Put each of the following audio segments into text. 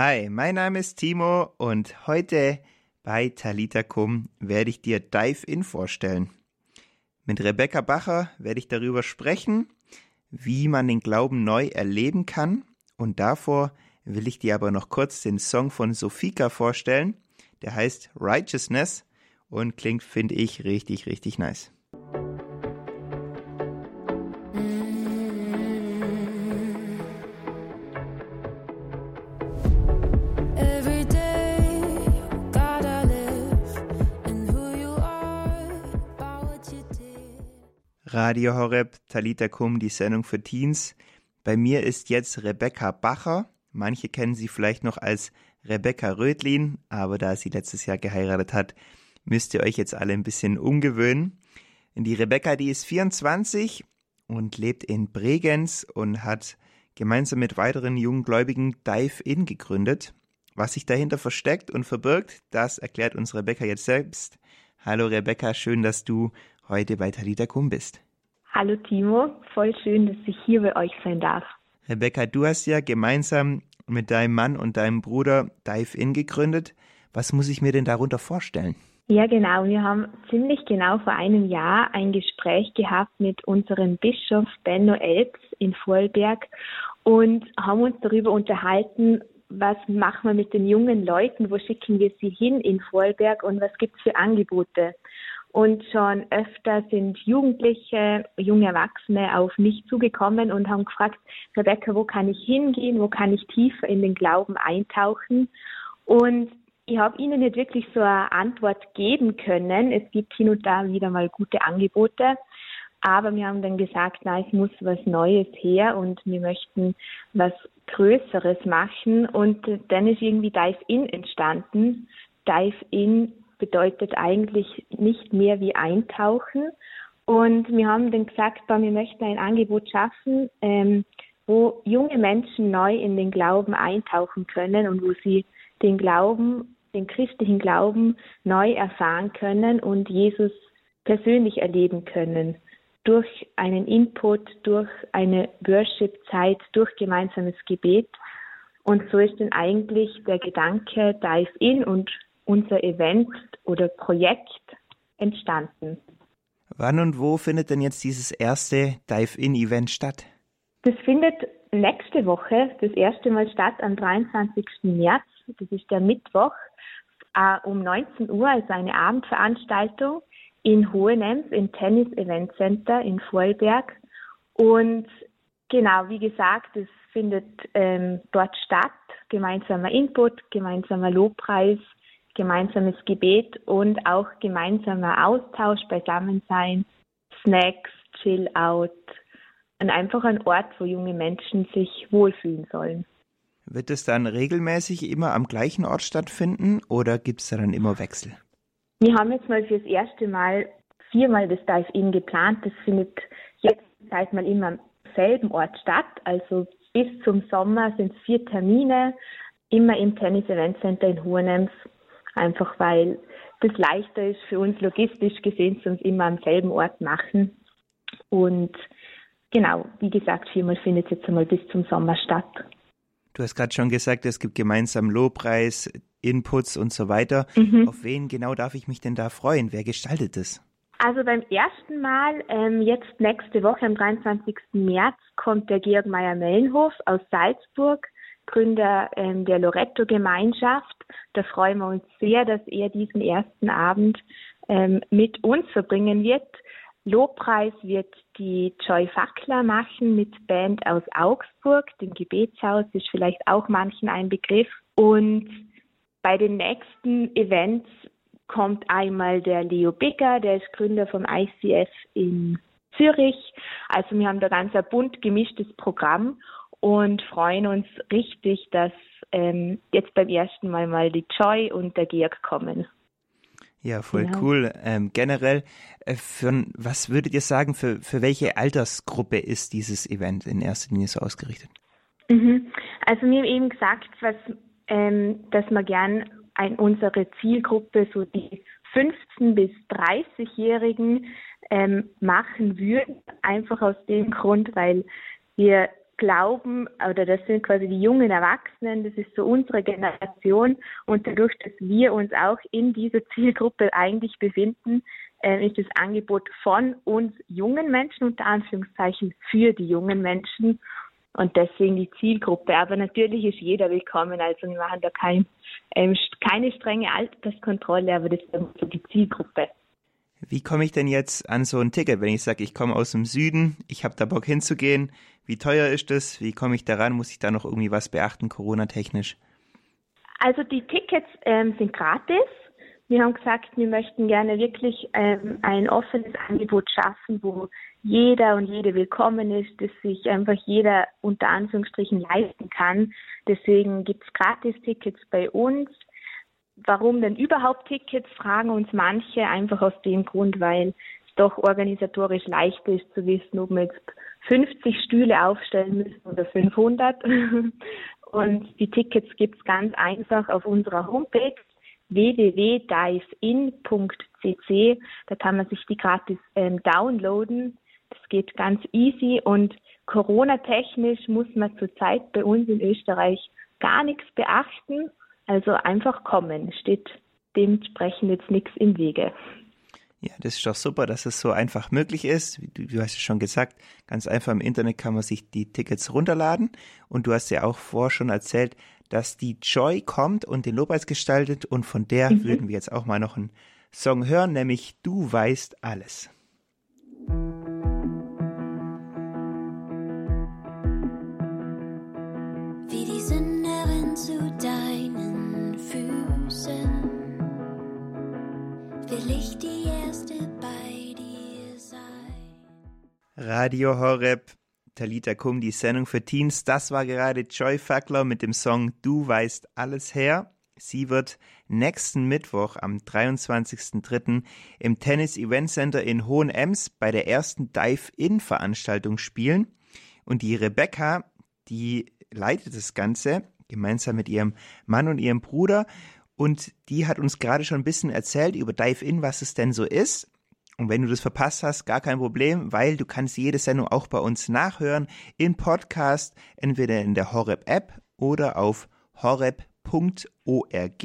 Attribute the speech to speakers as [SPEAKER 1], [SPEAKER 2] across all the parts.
[SPEAKER 1] Hi, mein Name ist Timo und heute bei Talita Kum werde ich dir Dive In vorstellen. Mit Rebecca Bacher werde ich darüber sprechen, wie man den Glauben neu erleben kann und davor will ich dir aber noch kurz den Song von Sofika vorstellen. Der heißt Righteousness und klingt, finde ich, richtig, richtig nice. Radio Horeb, Talita Kum, die Sendung für Teens. Bei mir ist jetzt Rebecca Bacher. Manche kennen sie vielleicht noch als Rebecca Rödlin, aber da sie letztes Jahr geheiratet hat, müsst ihr euch jetzt alle ein bisschen umgewöhnen. Die Rebecca, die ist 24 und lebt in Bregenz und hat gemeinsam mit weiteren jungen Gläubigen Dive In gegründet. Was sich dahinter versteckt und verbirgt, das erklärt uns Rebecca jetzt selbst. Hallo Rebecca, schön, dass du heute bei Talita Kum bist.
[SPEAKER 2] Hallo Timo, voll schön, dass ich hier bei euch sein darf.
[SPEAKER 1] Rebecca, du hast ja gemeinsam mit deinem Mann und deinem Bruder Dive In gegründet. Was muss ich mir denn darunter vorstellen?
[SPEAKER 2] Ja, genau. Wir haben ziemlich genau vor einem Jahr ein Gespräch gehabt mit unserem Bischof Benno Elbs in Vorarlberg und haben uns darüber unterhalten, was machen wir mit den jungen Leuten, wo schicken wir sie hin in Vorarlberg und was gibt es für Angebote. Und schon öfter sind Jugendliche, junge Erwachsene auf mich zugekommen und haben gefragt, Rebecca, wo kann ich hingehen, wo kann ich tiefer in den Glauben eintauchen? Und ich habe ihnen nicht wirklich so eine Antwort geben können. Es gibt hin und da wieder mal gute Angebote. Aber wir haben dann gesagt, na, es muss was Neues her und wir möchten was Größeres machen. Und dann ist irgendwie Dive In entstanden. Dive In bedeutet eigentlich nicht mehr wie eintauchen. Und wir haben dann gesagt, wir möchten ein Angebot schaffen, ähm, wo junge Menschen neu in den Glauben eintauchen können und wo sie den Glauben, den christlichen Glauben neu erfahren können und Jesus persönlich erleben können. Durch einen Input, durch eine Worship-Zeit, durch gemeinsames Gebet. Und so ist dann eigentlich der Gedanke Dive In und unser Event oder Projekt entstanden.
[SPEAKER 1] Wann und wo findet denn jetzt dieses erste Dive-In-Event statt?
[SPEAKER 2] Das findet nächste Woche das erste Mal statt am 23. März. Das ist der Mittwoch äh, um 19 Uhr, also eine Abendveranstaltung in Hohenems im Tennis Event Center in Vorarlberg. Und genau, wie gesagt, es findet ähm, dort statt. Gemeinsamer Input, gemeinsamer Lobpreis, gemeinsames Gebet und auch gemeinsamer Austausch, Beisammensein, Snacks, Chill Out und einfach ein Ort, wo junge Menschen sich wohlfühlen sollen.
[SPEAKER 1] Wird es dann regelmäßig immer am gleichen Ort stattfinden oder gibt es da dann immer Wechsel?
[SPEAKER 2] Wir haben jetzt mal fürs erste Mal viermal das Dive-In geplant. Das findet jetzt seit mal immer am selben Ort statt. Also bis zum Sommer sind es vier Termine, immer im Tennis Event Center in Hohenems einfach weil das leichter ist für uns logistisch gesehen, zu uns immer am selben Ort machen. Und genau, wie gesagt, viermal findet jetzt einmal bis zum Sommer statt.
[SPEAKER 1] Du hast gerade schon gesagt, es gibt gemeinsam Lobpreis, Inputs und so weiter. Mhm. Auf wen genau darf ich mich denn da freuen? Wer gestaltet es?
[SPEAKER 2] Also beim ersten Mal, ähm, jetzt nächste Woche am 23. März, kommt der Georg Meyer-Mellenhof aus Salzburg Gründer ähm, der Loretto-Gemeinschaft. Da freuen wir uns sehr, dass er diesen ersten Abend ähm, mit uns verbringen wird. Lobpreis wird die Joy Fackler machen mit Band aus Augsburg. Dem Gebetshaus ist vielleicht auch manchen ein Begriff. Und bei den nächsten Events kommt einmal der Leo Bigger, der ist Gründer vom ICF in Zürich. Also wir haben da ganz ein bunt gemischtes Programm und freuen uns richtig, dass ähm, jetzt beim ersten Mal mal die Joy und der Georg kommen.
[SPEAKER 1] Ja, voll genau. cool. Ähm, generell, äh, für, was würdet ihr sagen, für, für welche Altersgruppe ist dieses Event in erster Linie so ausgerichtet?
[SPEAKER 2] Mhm. Also wir haben eben gesagt, was, ähm, dass wir gern ein, unsere Zielgruppe, so die 15- bis 30-Jährigen, ähm, machen würden. Einfach aus dem Grund, weil wir glauben, oder das sind quasi die jungen Erwachsenen, das ist so unsere Generation und dadurch, dass wir uns auch in dieser Zielgruppe eigentlich befinden, äh, ist das Angebot von uns jungen Menschen unter Anführungszeichen für die jungen Menschen und deswegen die Zielgruppe. Aber natürlich ist jeder willkommen, also wir machen da kein, ähm, keine strenge Alterskontrolle, aber das ist die Zielgruppe.
[SPEAKER 1] Wie komme ich denn jetzt an so ein Ticket, wenn ich sage, ich komme aus dem Süden, ich habe da Bock hinzugehen? Wie teuer ist das? Wie komme ich daran? Muss ich da noch irgendwie was beachten, Corona-technisch?
[SPEAKER 2] Also die Tickets ähm, sind gratis. Wir haben gesagt, wir möchten gerne wirklich ähm, ein offenes Angebot schaffen, wo jeder und jede willkommen ist, dass sich einfach jeder unter Anführungsstrichen leisten kann. Deswegen gibt es Gratis-Tickets bei uns. Warum denn überhaupt Tickets, fragen uns manche einfach aus dem Grund, weil doch organisatorisch leichter ist zu wissen, ob wir jetzt 50 Stühle aufstellen müssen oder 500. Und die Tickets gibt es ganz einfach auf unserer Homepage www.divein.cc. Da kann man sich die gratis ähm, downloaden. Das geht ganz easy und Corona-technisch muss man zurzeit bei uns in Österreich gar nichts beachten. Also einfach kommen, steht dementsprechend jetzt nichts im Wege.
[SPEAKER 1] Ja, das ist doch super, dass es so einfach möglich ist. Du, du hast ja schon gesagt, ganz einfach im Internet kann man sich die Tickets runterladen. Und du hast ja auch vorher schon erzählt, dass die Joy kommt und den Lobpreis gestaltet. Und von der mhm. würden wir jetzt auch mal noch einen Song hören, nämlich Du weißt alles. Radio Horeb, Talita Kum, die Sendung für Teens. Das war gerade Joy Fackler mit dem Song Du weißt alles her. Sie wird nächsten Mittwoch am 23.03. im Tennis Event Center in Hohenems bei der ersten Dive-In-Veranstaltung spielen. Und die Rebecca, die leitet das Ganze gemeinsam mit ihrem Mann und ihrem Bruder. Und die hat uns gerade schon ein bisschen erzählt über Dive-In, was es denn so ist. Und wenn du das verpasst hast, gar kein Problem, weil du kannst jede Sendung auch bei uns nachhören im Podcast, entweder in der Horeb App oder auf horeb.org.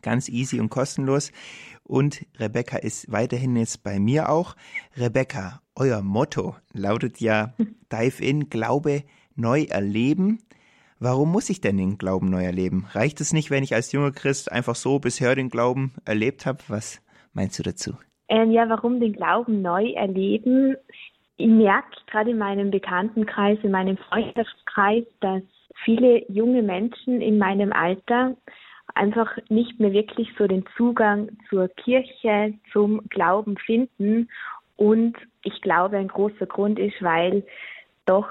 [SPEAKER 1] Ganz easy und kostenlos. Und Rebecca ist weiterhin jetzt bei mir auch. Rebecca, euer Motto lautet ja Dive in, Glaube, neu erleben. Warum muss ich denn den Glauben neu erleben? Reicht es nicht, wenn ich als junger Christ einfach so bisher den Glauben erlebt habe? Was meinst du dazu?
[SPEAKER 2] Ähm, ja, warum den Glauben neu erleben? Ich merke gerade in meinem Bekanntenkreis, in meinem Freundschaftskreis, dass viele junge Menschen in meinem Alter einfach nicht mehr wirklich so den Zugang zur Kirche, zum Glauben finden. Und ich glaube, ein großer Grund ist, weil doch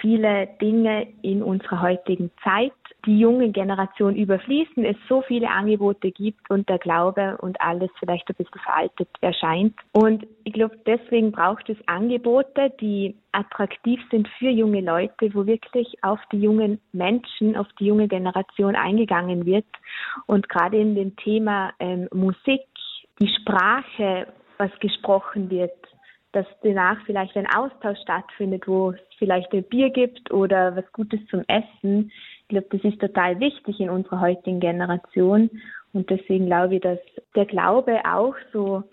[SPEAKER 2] viele Dinge in unserer heutigen Zeit die junge Generation überfließen, es so viele Angebote gibt und der Glaube und alles vielleicht ein bisschen veraltet erscheint. Und ich glaube, deswegen braucht es Angebote, die attraktiv sind für junge Leute, wo wirklich auf die jungen Menschen, auf die junge Generation eingegangen wird. Und gerade in dem Thema ähm, Musik, die Sprache, was gesprochen wird, dass danach vielleicht ein Austausch stattfindet, wo es vielleicht ein Bier gibt oder was Gutes zum Essen. Ich glaube, das ist total wichtig in unserer heutigen Generation. Und deswegen glaube ich, dass der Glaube auch so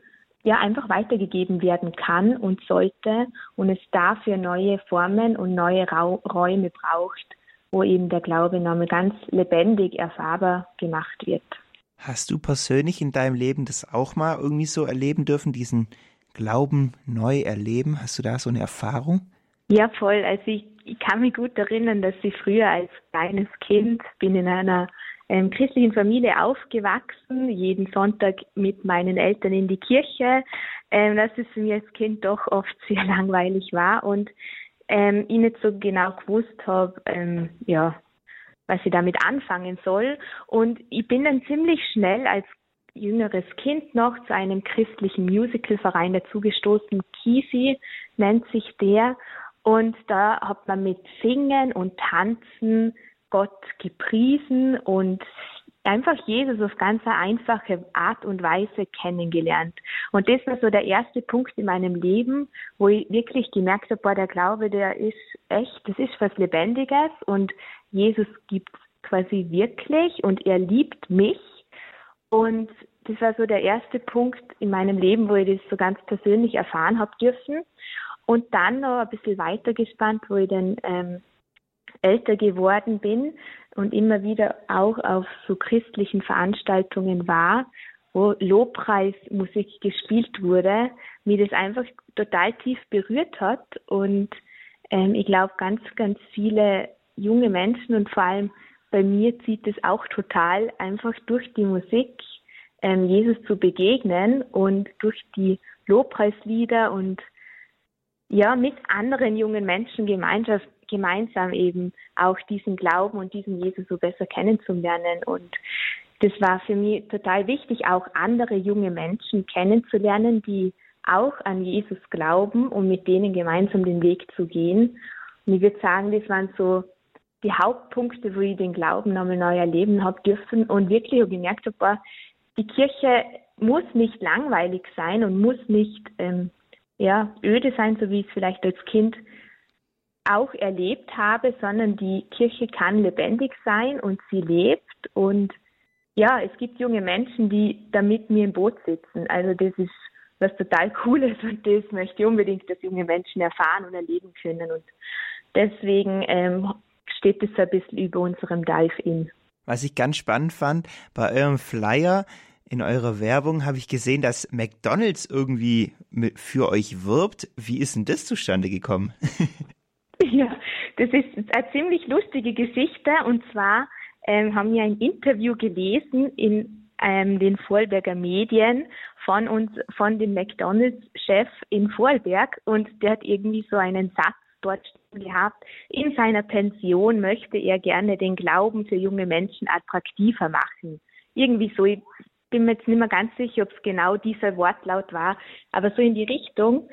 [SPEAKER 2] ja einfach weitergegeben werden kann und sollte und es dafür neue Formen und neue Räume braucht, wo eben der Glaube nochmal ganz lebendig erfahrbar gemacht wird.
[SPEAKER 1] Hast du persönlich in deinem Leben das auch mal irgendwie so erleben dürfen, diesen Glauben neu erleben? Hast du da so eine Erfahrung?
[SPEAKER 2] Ja, voll. Also ich, ich kann mich gut erinnern, dass ich früher als kleines Kind bin in einer ähm, christlichen Familie aufgewachsen, jeden Sonntag mit meinen Eltern in die Kirche, ähm, dass es für mich als Kind doch oft sehr langweilig war und ähm, ich nicht so genau gewusst habe, ähm, ja, was ich damit anfangen soll. Und ich bin dann ziemlich schnell als jüngeres Kind noch zu einem christlichen Musicalverein dazugestoßen. Kisi nennt sich der. Und da hat man mit Singen und Tanzen Gott gepriesen und einfach Jesus auf ganz eine einfache Art und Weise kennengelernt. Und das war so der erste Punkt in meinem Leben, wo ich wirklich gemerkt habe, boah, der Glaube, der ist echt, das ist was Lebendiges und Jesus gibt quasi wirklich und er liebt mich. Und das war so der erste Punkt in meinem Leben, wo ich das so ganz persönlich erfahren habe dürfen. Und dann noch ein bisschen weiter gespannt, wo ich dann ähm, älter geworden bin und immer wieder auch auf so christlichen Veranstaltungen war, wo Lobpreismusik gespielt wurde, mir das einfach total tief berührt hat. Und ähm, ich glaube, ganz, ganz viele junge Menschen und vor allem bei mir zieht es auch total einfach durch die Musik ähm, Jesus zu begegnen und durch die Lobpreislieder und ja, mit anderen jungen Menschen Gemeinschaft, gemeinsam eben auch diesen Glauben und diesen Jesus so besser kennenzulernen. Und das war für mich total wichtig, auch andere junge Menschen kennenzulernen, die auch an Jesus glauben, um mit denen gemeinsam den Weg zu gehen. Und ich würde sagen, das waren so die Hauptpunkte, wo ich den Glauben nochmal neu erleben habe dürfen und wirklich gemerkt habe, die Kirche muss nicht langweilig sein und muss nicht ähm, ja, öde sein, so wie ich es vielleicht als Kind auch erlebt habe, sondern die Kirche kann lebendig sein und sie lebt und ja, es gibt junge Menschen, die da mit mir im Boot sitzen. Also das ist was total Cooles und das möchte ich unbedingt, dass junge Menschen erfahren und erleben können. Und deswegen ähm, steht es ein bisschen über unserem Dive-In.
[SPEAKER 1] Was ich ganz spannend fand, bei eurem Flyer in eurer Werbung habe ich gesehen, dass McDonald's irgendwie für euch wirbt. Wie ist denn das zustande gekommen?
[SPEAKER 2] ja, das ist eine ziemlich lustige Geschichte. Und zwar ähm, haben wir ein Interview gelesen in ähm, den Vorarlberger Medien von uns, von dem McDonalds-Chef in Vorarlberg. Und der hat irgendwie so einen Satz dort gehabt. In seiner Pension möchte er gerne den Glauben für junge Menschen attraktiver machen. Irgendwie so, bin mir jetzt nicht mehr ganz sicher, ob es genau dieser Wortlaut war, aber so in die Richtung.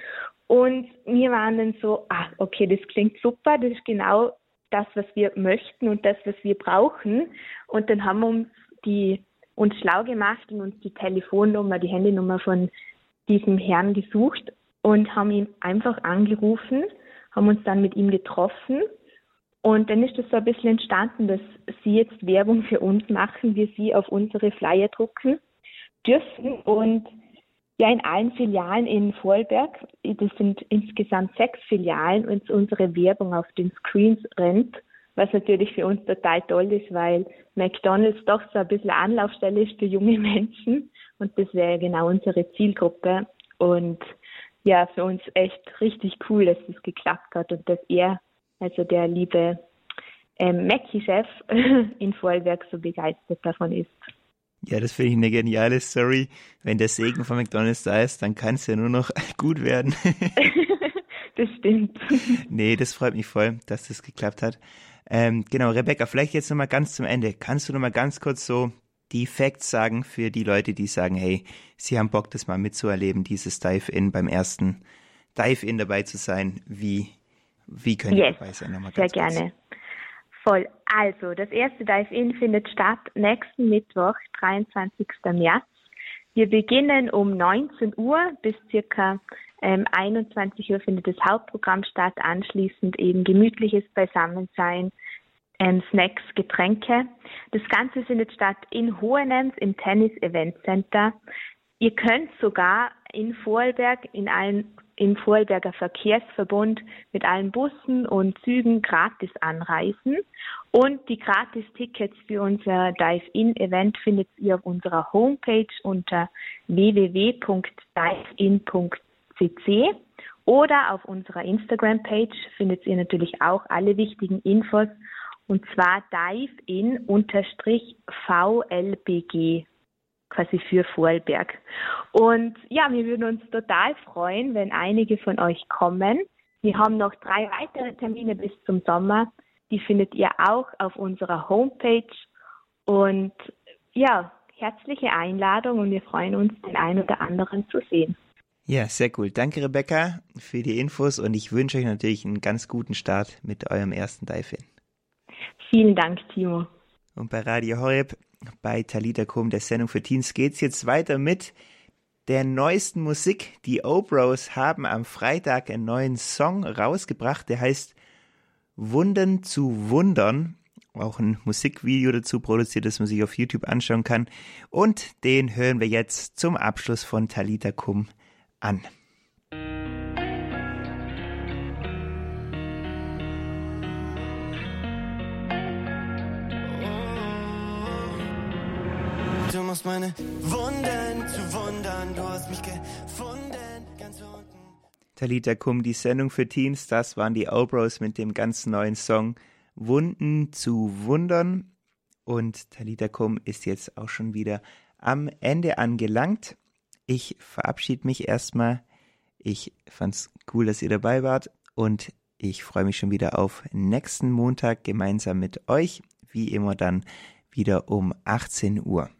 [SPEAKER 2] Und wir waren dann so, ah, okay, das klingt super, das ist genau das, was wir möchten und das, was wir brauchen. Und dann haben wir uns die uns schlau gemacht und uns die Telefonnummer, die Handynummer von diesem Herrn gesucht und haben ihn einfach angerufen, haben uns dann mit ihm getroffen und dann ist es so ein bisschen entstanden, dass sie jetzt Werbung für uns machen, wir sie auf unsere Flyer drucken dürfen und ja, in allen Filialen in Vorarlberg, das sind insgesamt sechs Filialen, und unsere Werbung auf den Screens rennt, was natürlich für uns total toll ist, weil McDonalds doch so ein bisschen Anlaufstelle ist für junge Menschen und das wäre genau unsere Zielgruppe und ja, für uns echt richtig cool, dass das geklappt hat und dass er, also der liebe ähm, Mackie-Chef in Vorarlberg so begeistert davon ist.
[SPEAKER 1] Ja, das finde ich eine geniale Story. Wenn der Segen von McDonalds da ist, dann kann es ja nur noch gut werden.
[SPEAKER 2] das stimmt.
[SPEAKER 1] Nee, das freut mich voll, dass das geklappt hat. Ähm, genau, Rebecca, vielleicht jetzt nochmal ganz zum Ende. Kannst du nochmal ganz kurz so die Facts sagen für die Leute, die sagen, hey, sie haben Bock, das mal mitzuerleben, dieses Dive-In beim ersten Dive-In dabei zu sein. Wie, wie können yes, dabei sein?
[SPEAKER 2] Nochmal sehr gerne. Voll. Also, das erste Dive-In findet statt nächsten Mittwoch, 23. März. Wir beginnen um 19 Uhr bis circa ähm, 21 Uhr findet das Hauptprogramm statt. Anschließend eben gemütliches Beisammensein, ähm, Snacks, Getränke. Das Ganze findet statt in Hohenems im Tennis Event Center. Ihr könnt sogar in Vorarlberg in allen im Vorarlberger Verkehrsverbund mit allen Bussen und Zügen gratis anreisen. Und die Gratis-Tickets für unser Dive-In-Event findet ihr auf unserer Homepage unter www.divein.cc oder auf unserer Instagram-Page findet ihr natürlich auch alle wichtigen Infos und zwar divein-vlbg quasi für Vorarlberg. Und ja, wir würden uns total freuen, wenn einige von euch kommen. Wir haben noch drei weitere Termine bis zum Sommer. Die findet ihr auch auf unserer Homepage. Und ja, herzliche Einladung und wir freuen uns, den einen oder anderen zu sehen.
[SPEAKER 1] Ja, sehr cool. Danke, Rebecca, für die Infos und ich wünsche euch natürlich einen ganz guten Start mit eurem ersten Dive-In.
[SPEAKER 2] Vielen Dank, Timo.
[SPEAKER 1] Und bei Radio Horeb, bei Talita Kum, der Sendung für Teens, geht's jetzt weiter mit der neuesten Musik. Die Obros haben am Freitag einen neuen Song rausgebracht, der heißt Wunden zu Wundern. Auch ein Musikvideo dazu produziert, das man sich auf YouTube anschauen kann. Und den hören wir jetzt zum Abschluss von Talita Kum an.
[SPEAKER 3] Du musst meine Wunden zu wundern, du hast mich gefunden, ganz unten.
[SPEAKER 1] Talita Kum, die Sendung für Teens, das waren die Obros mit dem ganz neuen Song Wunden zu wundern. Und Talita Kum ist jetzt auch schon wieder am Ende angelangt. Ich verabschiede mich erstmal. Ich fand's cool, dass ihr dabei wart und ich freue mich schon wieder auf nächsten Montag gemeinsam mit euch. Wie immer dann wieder um 18 Uhr.